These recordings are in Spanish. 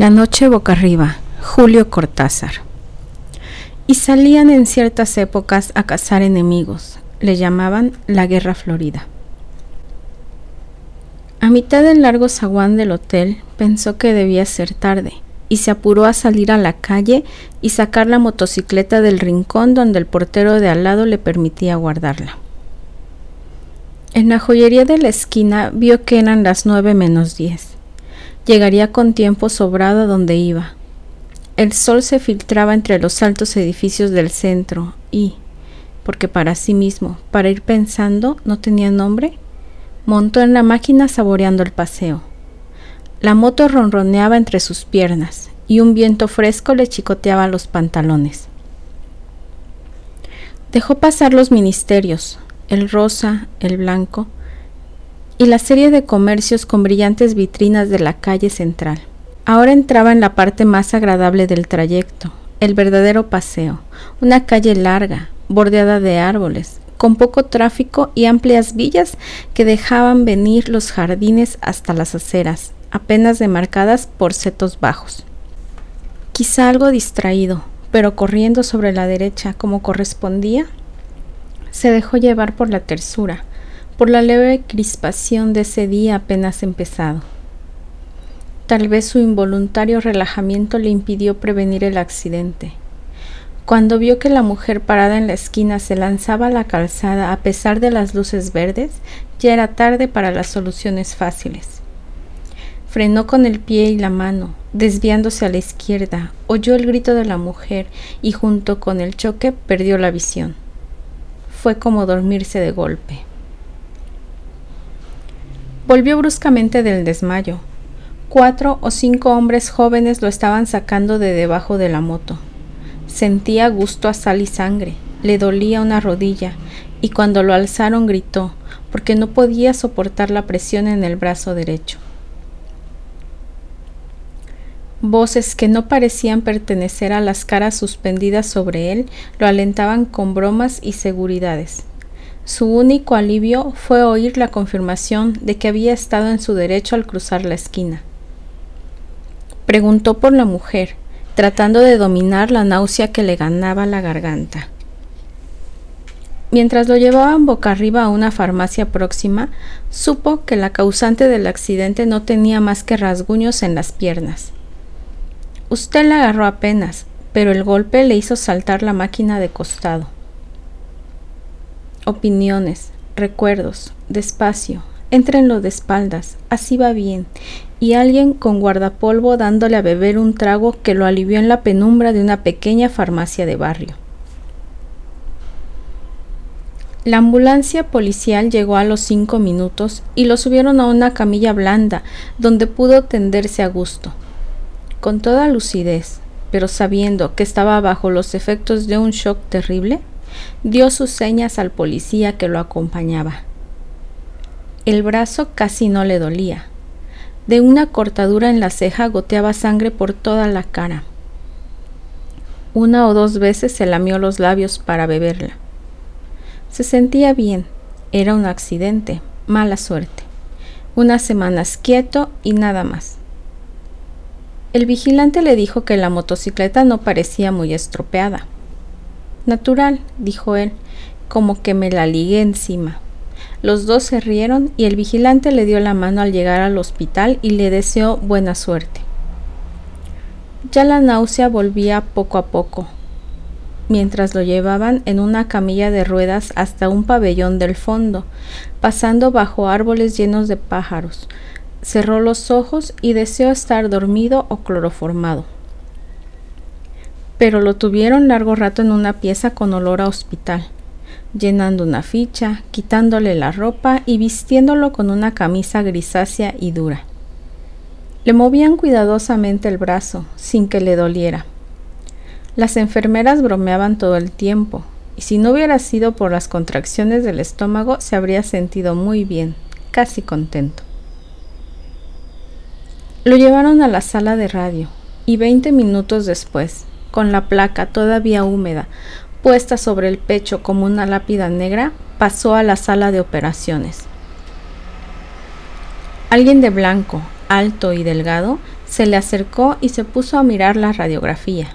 La noche boca arriba, Julio Cortázar. Y salían en ciertas épocas a cazar enemigos, le llamaban la Guerra Florida. A mitad del largo zaguán del hotel pensó que debía ser tarde y se apuró a salir a la calle y sacar la motocicleta del rincón donde el portero de al lado le permitía guardarla. En la joyería de la esquina vio que eran las nueve menos diez. Llegaría con tiempo sobrado a donde iba. El sol se filtraba entre los altos edificios del centro y, porque para sí mismo, para ir pensando, no tenía nombre, montó en la máquina saboreando el paseo. La moto ronroneaba entre sus piernas y un viento fresco le chicoteaba los pantalones. Dejó pasar los ministerios, el rosa, el blanco, y la serie de comercios con brillantes vitrinas de la calle central. Ahora entraba en la parte más agradable del trayecto, el verdadero paseo, una calle larga, bordeada de árboles, con poco tráfico y amplias villas que dejaban venir los jardines hasta las aceras, apenas demarcadas por setos bajos. Quizá algo distraído, pero corriendo sobre la derecha como correspondía, se dejó llevar por la tersura, por la leve crispación de ese día apenas empezado. Tal vez su involuntario relajamiento le impidió prevenir el accidente. Cuando vio que la mujer parada en la esquina se lanzaba a la calzada a pesar de las luces verdes, ya era tarde para las soluciones fáciles. Frenó con el pie y la mano, desviándose a la izquierda, oyó el grito de la mujer y junto con el choque perdió la visión. Fue como dormirse de golpe. Volvió bruscamente del desmayo. Cuatro o cinco hombres jóvenes lo estaban sacando de debajo de la moto. Sentía gusto a sal y sangre, le dolía una rodilla, y cuando lo alzaron gritó, porque no podía soportar la presión en el brazo derecho. Voces que no parecían pertenecer a las caras suspendidas sobre él lo alentaban con bromas y seguridades. Su único alivio fue oír la confirmación de que había estado en su derecho al cruzar la esquina. Preguntó por la mujer, tratando de dominar la náusea que le ganaba la garganta. Mientras lo llevaban boca arriba a una farmacia próxima, supo que la causante del accidente no tenía más que rasguños en las piernas. Usted la agarró apenas, pero el golpe le hizo saltar la máquina de costado opiniones, recuerdos, despacio, entrenlo de espaldas, así va bien, y alguien con guardapolvo dándole a beber un trago que lo alivió en la penumbra de una pequeña farmacia de barrio. La ambulancia policial llegó a los cinco minutos y lo subieron a una camilla blanda donde pudo tenderse a gusto. Con toda lucidez, pero sabiendo que estaba bajo los efectos de un shock terrible, dio sus señas al policía que lo acompañaba. El brazo casi no le dolía. De una cortadura en la ceja goteaba sangre por toda la cara. Una o dos veces se lamió los labios para beberla. Se sentía bien. Era un accidente, mala suerte. Unas semanas quieto y nada más. El vigilante le dijo que la motocicleta no parecía muy estropeada. Natural, dijo él, como que me la ligué encima. Los dos se rieron y el vigilante le dio la mano al llegar al hospital y le deseó buena suerte. Ya la náusea volvía poco a poco, mientras lo llevaban en una camilla de ruedas hasta un pabellón del fondo, pasando bajo árboles llenos de pájaros. Cerró los ojos y deseó estar dormido o cloroformado pero lo tuvieron largo rato en una pieza con olor a hospital, llenando una ficha, quitándole la ropa y vistiéndolo con una camisa grisácea y dura. Le movían cuidadosamente el brazo, sin que le doliera. Las enfermeras bromeaban todo el tiempo, y si no hubiera sido por las contracciones del estómago, se habría sentido muy bien, casi contento. Lo llevaron a la sala de radio, y veinte minutos después, con la placa todavía húmeda, puesta sobre el pecho como una lápida negra, pasó a la sala de operaciones. Alguien de blanco, alto y delgado, Se le acercó y se puso a mirar la radiografía.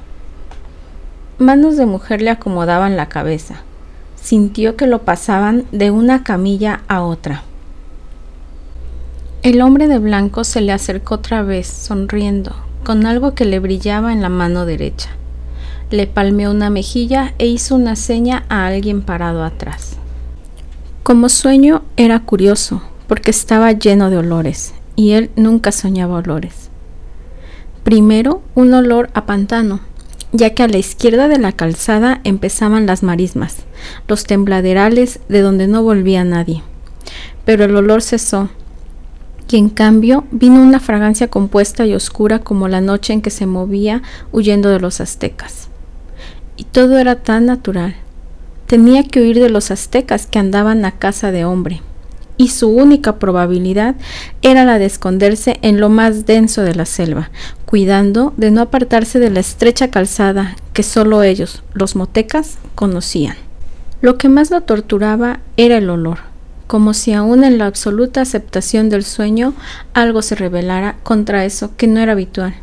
Manos de mujer le acomodaban la cabeza. Sintió que lo pasaban de una camilla a otra. El hombre de blanco se le acercó otra vez, sonriendo, con algo que le brillaba en la mano derecha. Le palmeó una mejilla e hizo una seña a alguien parado atrás. Como sueño era curioso, porque estaba lleno de olores, y él nunca soñaba olores. Primero, un olor a pantano, ya que a la izquierda de la calzada empezaban las marismas, los tembladerales de donde no volvía nadie. Pero el olor cesó, y en cambio vino una fragancia compuesta y oscura como la noche en que se movía huyendo de los aztecas. Y todo era tan natural. Tenía que huir de los aztecas que andaban a casa de hombre, y su única probabilidad era la de esconderse en lo más denso de la selva, cuidando de no apartarse de la estrecha calzada que solo ellos, los motecas, conocían. Lo que más lo torturaba era el olor, como si aún en la absoluta aceptación del sueño algo se rebelara contra eso que no era habitual,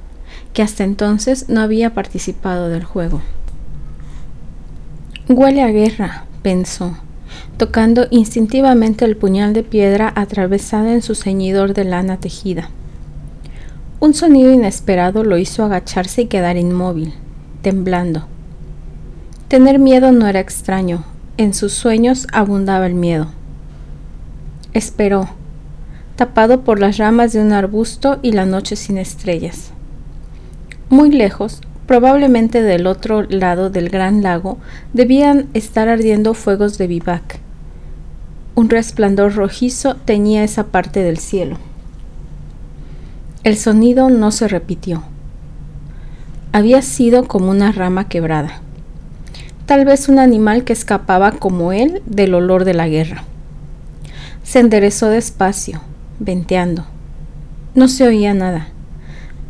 que hasta entonces no había participado del juego. Huele a guerra, pensó, tocando instintivamente el puñal de piedra atravesado en su ceñidor de lana tejida. Un sonido inesperado lo hizo agacharse y quedar inmóvil, temblando. Tener miedo no era extraño, en sus sueños abundaba el miedo. Esperó, tapado por las ramas de un arbusto y la noche sin estrellas. Muy lejos, probablemente del otro lado del gran lago, debían estar ardiendo fuegos de vivac. Un resplandor rojizo teñía esa parte del cielo. El sonido no se repitió. Había sido como una rama quebrada. Tal vez un animal que escapaba como él del olor de la guerra. Se enderezó despacio, venteando. No se oía nada,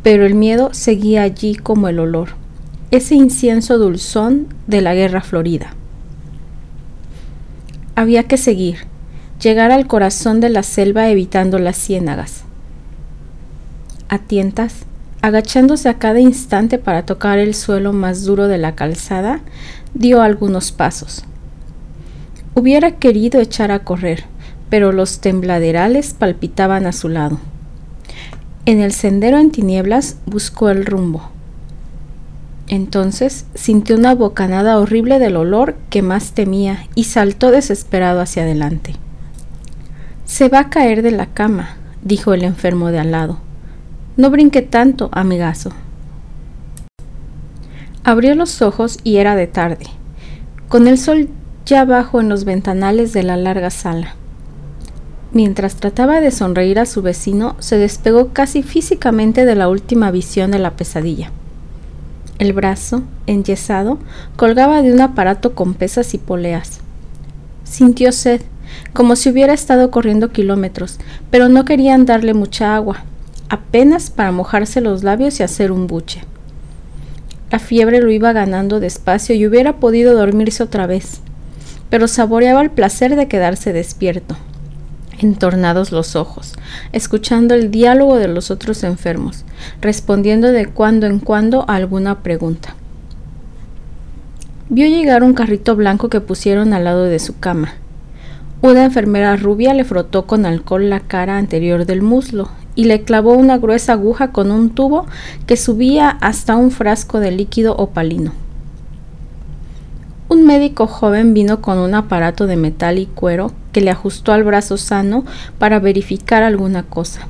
pero el miedo seguía allí como el olor, ese incienso dulzón de la guerra florida. Había que seguir, llegar al corazón de la selva evitando las ciénagas. A tientas, agachándose a cada instante para tocar el suelo más duro de la calzada, dio algunos pasos. Hubiera querido echar a correr, pero los tembladerales palpitaban a su lado. En el sendero en tinieblas buscó el rumbo. Entonces sintió una bocanada horrible del olor que más temía y saltó desesperado hacia adelante. Se va a caer de la cama, dijo el enfermo de al lado. No brinque tanto, amigazo. Abrió los ojos y era de tarde, con el sol ya bajo en los ventanales de la larga sala. Mientras trataba de sonreír a su vecino, se despegó casi físicamente de la última visión de la pesadilla. El brazo, enyesado, colgaba de un aparato con pesas y poleas. Sintió sed, como si hubiera estado corriendo kilómetros, pero no querían darle mucha agua, apenas para mojarse los labios y hacer un buche. La fiebre lo iba ganando despacio y hubiera podido dormirse otra vez, pero saboreaba el placer de quedarse despierto entornados los ojos, escuchando el diálogo de los otros enfermos, respondiendo de cuando en cuando a alguna pregunta. Vio llegar un carrito blanco que pusieron al lado de su cama. Una enfermera rubia le frotó con alcohol la cara anterior del muslo y le clavó una gruesa aguja con un tubo que subía hasta un frasco de líquido opalino. Médico joven vino con un aparato de metal y cuero que le ajustó al brazo sano para verificar alguna cosa.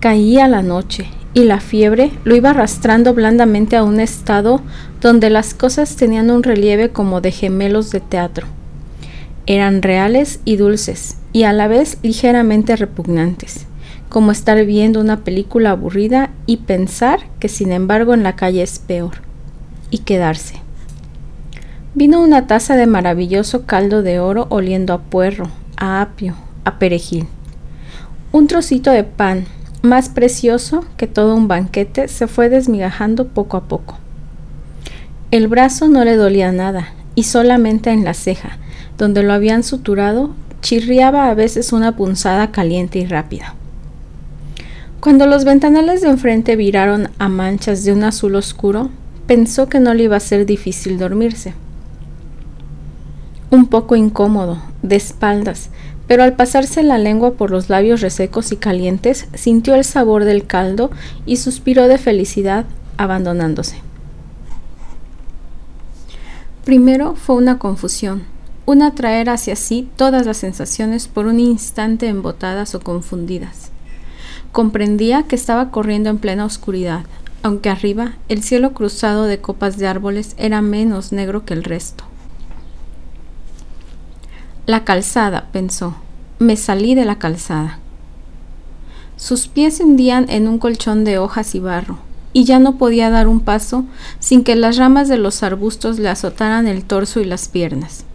Caía la noche y la fiebre lo iba arrastrando blandamente a un estado donde las cosas tenían un relieve como de gemelos de teatro. Eran reales y dulces y a la vez ligeramente repugnantes, como estar viendo una película aburrida y pensar que sin embargo en la calle es peor, y quedarse. Vino una taza de maravilloso caldo de oro oliendo a puerro, a apio, a perejil. Un trocito de pan, más precioso que todo un banquete, se fue desmigajando poco a poco. El brazo no le dolía nada, y solamente en la ceja, donde lo habían suturado, chirriaba a veces una punzada caliente y rápida. Cuando los ventanales de enfrente viraron a manchas de un azul oscuro, pensó que no le iba a ser difícil dormirse. Un poco incómodo, de espaldas, pero al pasarse la lengua por los labios resecos y calientes, sintió el sabor del caldo y suspiró de felicidad, abandonándose. Primero fue una confusión, un atraer hacia sí todas las sensaciones por un instante embotadas o confundidas. Comprendía que estaba corriendo en plena oscuridad, aunque arriba el cielo cruzado de copas de árboles era menos negro que el resto. La calzada, pensó. Me salí de la calzada. Sus pies hundían en un colchón de hojas y barro, y ya no podía dar un paso sin que las ramas de los arbustos le azotaran el torso y las piernas.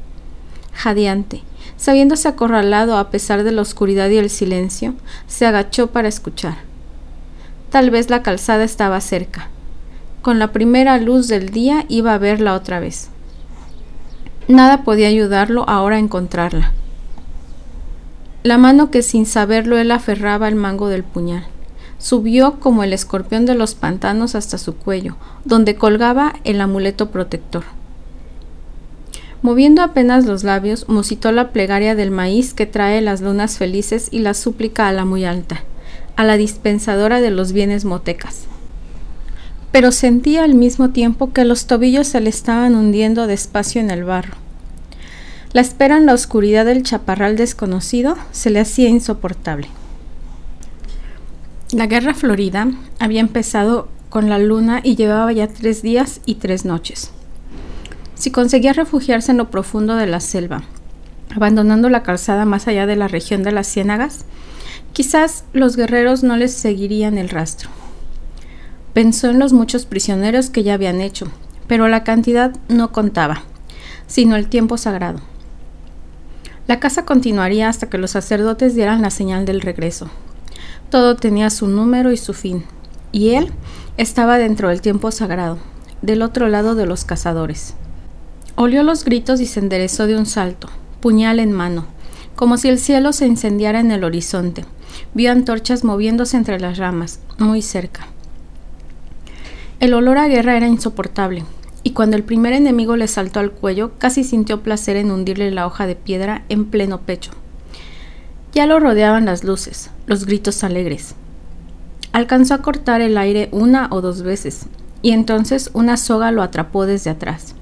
Jadeante, sabiéndose acorralado a pesar de la oscuridad y el silencio, se agachó para escuchar. Tal vez la calzada estaba cerca. Con la primera luz del día iba a verla otra vez. Nada podía ayudarlo ahora a encontrarla. La mano que sin saberlo él aferraba al mango del puñal. Subió como el escorpión de los pantanos hasta su cuello, donde colgaba el amuleto protector. Moviendo apenas los labios, musitó la plegaria del maíz que trae las lunas felices y la súplica a la muy alta, a la dispensadora de los bienes motecas. Pero sentía al mismo tiempo que los tobillos se le estaban hundiendo despacio en el barro. La espera en la oscuridad del chaparral desconocido se le hacía insoportable. La guerra florida había empezado con la luna y llevaba ya tres días y tres noches. Si conseguía refugiarse en lo profundo de la selva, abandonando la calzada más allá de la región de las ciénagas, quizás los guerreros no les seguirían el rastro. Pensó en los muchos prisioneros que ya habían hecho, pero la cantidad no contaba, sino el tiempo sagrado. La casa continuaría hasta que los sacerdotes dieran la señal del regreso, todo tenía su número y su fin, y él estaba dentro del tiempo sagrado, del otro lado de los cazadores. Olió los gritos y se enderezó de un salto, puñal en mano, como si el cielo se incendiara en el horizonte. Vio antorchas moviéndose entre las ramas, muy cerca. El olor a guerra era insoportable, y cuando el primer enemigo le saltó al cuello, casi sintió placer en hundirle la hoja de piedra en pleno pecho. Ya lo rodeaban las luces, los gritos alegres. Alcanzó a cortar el aire una o dos veces, y entonces una soga lo atrapó desde atrás.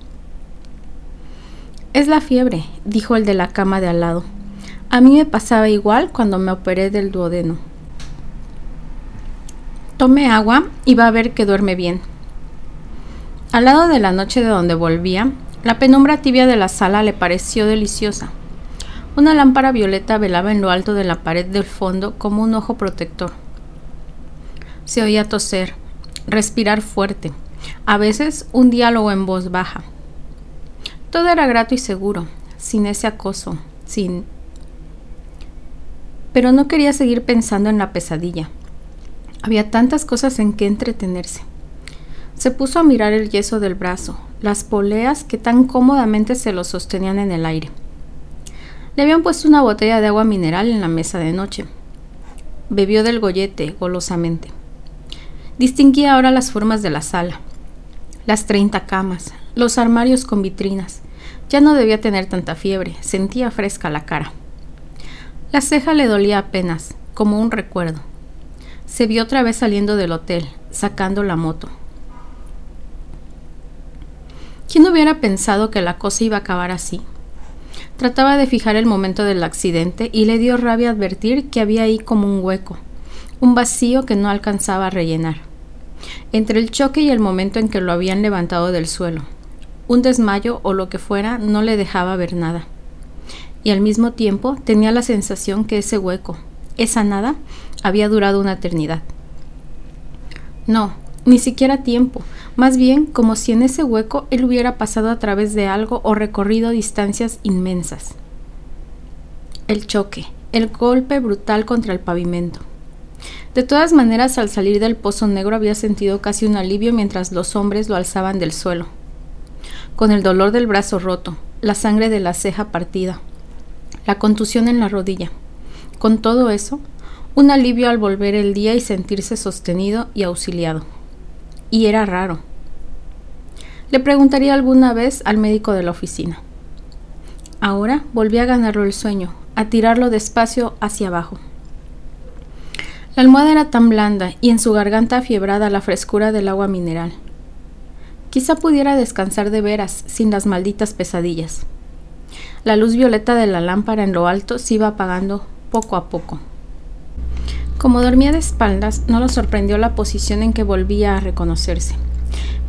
Es la fiebre, dijo el de la cama de al lado. A mí me pasaba igual cuando me operé del duodeno. Tome agua y va a ver que duerme bien. Al lado de la noche de donde volvía, la penumbra tibia de la sala le pareció deliciosa. Una lámpara violeta velaba en lo alto de la pared del fondo como un ojo protector. Se oía toser, respirar fuerte, a veces un diálogo en voz baja. Todo era grato y seguro, sin ese acoso, sin... Pero no quería seguir pensando en la pesadilla. Había tantas cosas en que entretenerse. Se puso a mirar el yeso del brazo, las poleas que tan cómodamente se lo sostenían en el aire. Le habían puesto una botella de agua mineral en la mesa de noche. Bebió del gollete golosamente. Distinguía ahora las formas de la sala, las treinta camas, los armarios con vitrinas. Ya no debía tener tanta fiebre, sentía fresca la cara. La ceja le dolía apenas, como un recuerdo. Se vio otra vez saliendo del hotel, sacando la moto. ¿Quién hubiera pensado que la cosa iba a acabar así? Trataba de fijar el momento del accidente y le dio rabia advertir que había ahí como un hueco, un vacío que no alcanzaba a rellenar. Entre el choque y el momento en que lo habían levantado del suelo, un desmayo o lo que fuera no le dejaba ver nada. Y al mismo tiempo tenía la sensación que ese hueco, esa nada, había durado una eternidad. No, ni siquiera tiempo, más bien como si en ese hueco él hubiera pasado a través de algo o recorrido distancias inmensas. El choque, el golpe brutal contra el pavimento. De todas maneras, al salir del pozo negro había sentido casi un alivio mientras los hombres lo alzaban del suelo, con el dolor del brazo roto, la sangre de la ceja partida, la contusión en la rodilla. Con todo eso, Un alivio al volver el día y sentirse sostenido y auxiliado. Y era raro. Le preguntaría alguna vez al médico de la oficina. Ahora volví a ganarlo el sueño, a tirarlo despacio hacia abajo. La almohada era tan blanda y en su garganta afiebrada la frescura del agua mineral. Quizá pudiera descansar de veras sin las malditas pesadillas. La luz violeta de la lámpara en lo alto se iba apagando poco a poco. Como dormía de espaldas, no lo sorprendió la posición en que volvía a reconocerse,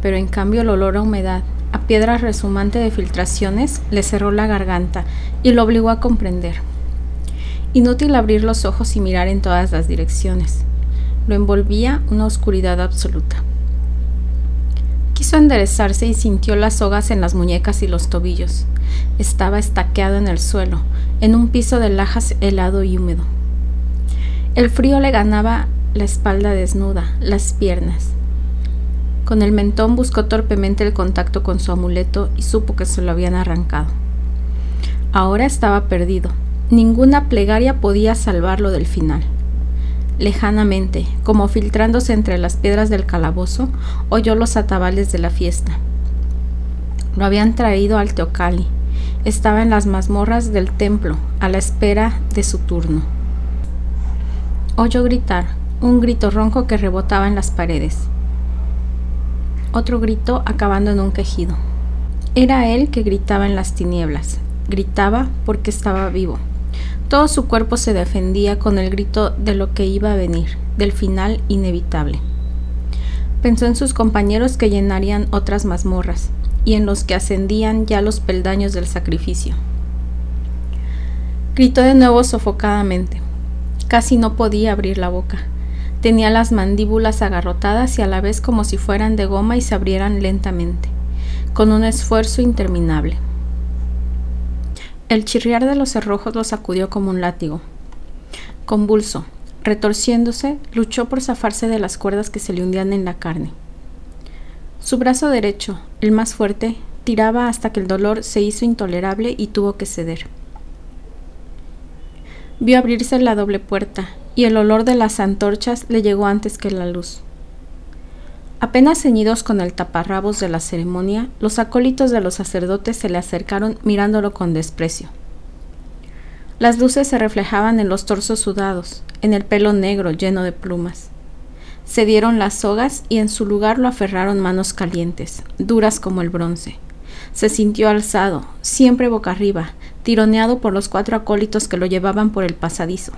pero en cambio el olor a humedad, a piedra resumante de filtraciones, le cerró la garganta y lo obligó a comprender. Inútil abrir los ojos y mirar en todas las direcciones. Lo envolvía una oscuridad absoluta. Quiso enderezarse y sintió las sogas en las muñecas y los tobillos. Estaba estaqueado en el suelo, en un piso de lajas helado y húmedo. El frío le ganaba la espalda desnuda, las piernas. Con el mentón buscó torpemente el contacto con su amuleto y supo que se lo habían arrancado. Ahora estaba perdido. Ninguna plegaria podía salvarlo del final. Lejanamente, como filtrándose entre las piedras del calabozo, oyó los atabales de la fiesta. Lo habían traído al Teocali. Estaba en las mazmorras del templo, a la espera de su turno. Oyó gritar, un grito ronco que rebotaba en las paredes. Otro grito acabando en un quejido. Era él que gritaba en las tinieblas. Gritaba porque estaba vivo. Todo su cuerpo se defendía con el grito de lo que iba a venir, del final inevitable. Pensó en sus compañeros que llenarían otras mazmorras y en los que ascendían ya los peldaños del sacrificio. Gritó de nuevo sofocadamente. Casi no podía abrir la boca. Tenía las mandíbulas agarrotadas y a la vez como si fueran de goma y se abrieran lentamente, con un esfuerzo interminable. El chirriar de los cerrojos lo sacudió como un látigo. Convulso, retorciéndose, luchó por zafarse de las cuerdas que se le hundían en la carne. Su brazo derecho, el más fuerte, tiraba hasta que el dolor se hizo intolerable y tuvo que ceder. Vio abrirse la doble puerta y el olor de las antorchas le llegó antes que la luz. Apenas ceñidos con el taparrabos de la ceremonia, los acólitos de los sacerdotes se le acercaron mirándolo con desprecio. Las luces se reflejaban en los torsos sudados, en el pelo negro lleno de plumas. Se dieron las sogas y en su lugar lo aferraron manos calientes, duras como el bronce. Se sintió alzado, siempre boca arriba, tironeado por los cuatro acólitos que lo llevaban por el pasadizo.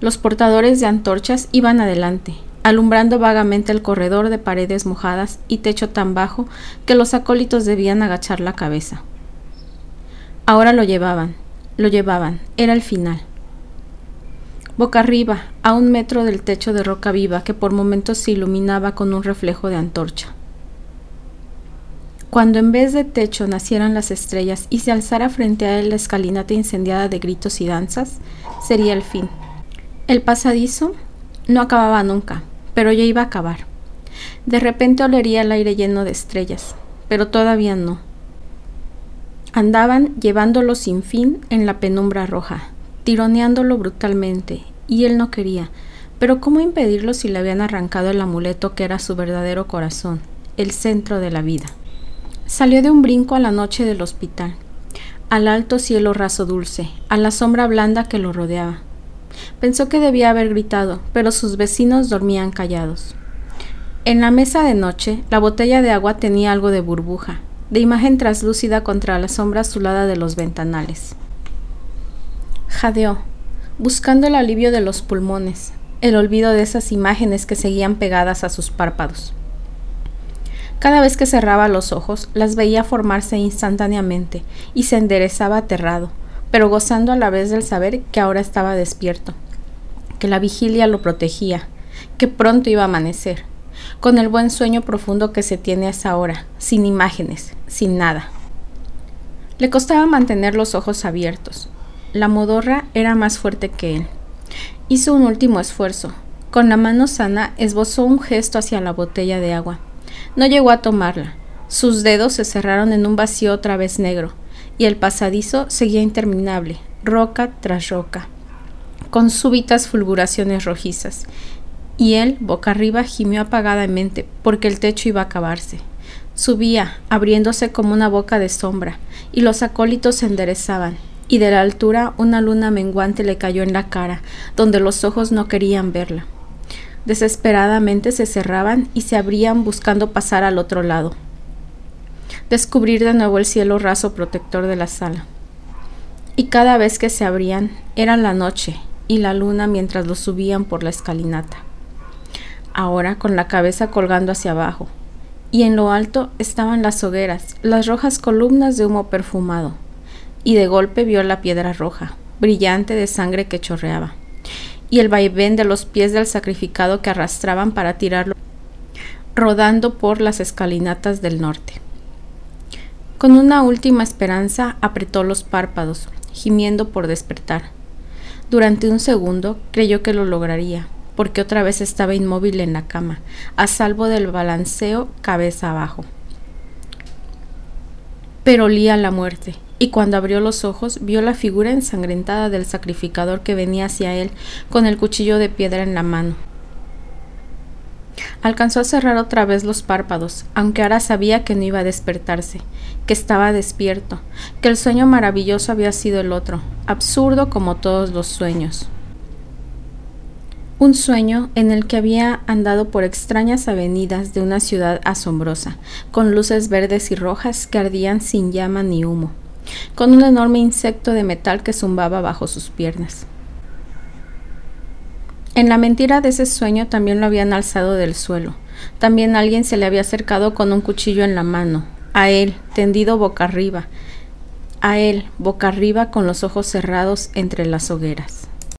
Los portadores de antorchas iban adelante, alumbrando vagamente el corredor de paredes mojadas y techo tan bajo que los acólitos debían agachar la cabeza. Ahora lo llevaban, lo llevaban, era el final. Boca arriba, a un metro del techo de roca viva que por momentos se iluminaba con un reflejo de antorcha. Cuando en vez de techo nacieran las estrellas y se alzara frente a él la escalinata incendiada de gritos y danzas, sería el fin. El pasadizo no acababa nunca, pero ya iba a acabar. De repente olería el aire lleno de estrellas, pero todavía no. Andaban llevándolo sin fin en la penumbra roja, tironeándolo brutalmente, y él no quería, pero ¿cómo impedirlo si le habían arrancado el amuleto que era su verdadero corazón, el centro de la vida? Salió de un brinco a la noche del hospital, al alto cielo raso dulce, a la sombra blanda que lo rodeaba. Pensó que debía haber gritado, pero sus vecinos dormían callados. En la mesa de noche, la botella de agua tenía algo de burbuja, de imagen traslúcida contra la sombra azulada de los ventanales. Jadeó, buscando el alivio de los pulmones, el olvido de esas imágenes que seguían pegadas a sus párpados. Cada vez que cerraba los ojos, las veía formarse instantáneamente y se enderezaba aterrado, pero gozando a la vez del saber que ahora estaba despierto, que la vigilia lo protegía, que pronto iba a amanecer, con el buen sueño profundo que se tiene a esa hora, sin imágenes, sin nada. Le costaba mantener los ojos abiertos. La modorra era más fuerte que él. Hizo un último esfuerzo. Con la mano sana esbozó un gesto hacia la botella de agua. No llegó a tomarla. Sus dedos se cerraron en un vacío otra vez negro, y el pasadizo seguía interminable, roca tras roca. con súbitas fulguraciones rojizas, y él, boca arriba, gimió apagadamente, porque el techo iba a acabarse. Subía, abriéndose como una boca de sombra, y los acólitos se enderezaban, y de la altura una luna menguante le cayó en la cara, donde los ojos no querían verla. Desesperadamente se cerraban y se abrían buscando pasar al otro lado. Descubrir de nuevo el cielo raso protector de la sala. Y cada vez que se abrían era la noche y la luna mientras lo subían por la escalinata. Ahora con la cabeza colgando hacia abajo, y en lo alto estaban las hogueras, las rojas columnas de humo perfumado, y de golpe vio la piedra roja, brillante de sangre que chorreaba, y el vaivén de los pies del sacrificado que arrastraban para tirarlo rodando por las escalinatas del norte. Con una última esperanza apretó los párpados, gimiendo por despertar. Durante un segundo creyó que lo lograría, porque otra vez estaba inmóvil en la cama, a salvo del balanceo cabeza abajo. Pero olía la muerte, y cuando abrió los ojos vio la figura ensangrentada del sacrificador que venía hacia él con el cuchillo de piedra en la mano. Alcanzó a cerrar otra vez los párpados, aunque ahora sabía que no iba a despertarse, que estaba despierto, que el sueño maravilloso había sido el otro, absurdo como todos los sueños. Un sueño en el que había andado por extrañas avenidas de una ciudad asombrosa, con luces verdes y rojas que ardían sin llama ni humo, con un enorme insecto de metal que zumbaba bajo sus piernas. En la mentira de ese sueño también lo habían alzado del suelo. También alguien se le había acercado con un cuchillo en la mano, a él, tendido boca arriba, a él, boca arriba con los ojos cerrados entre las hogueras.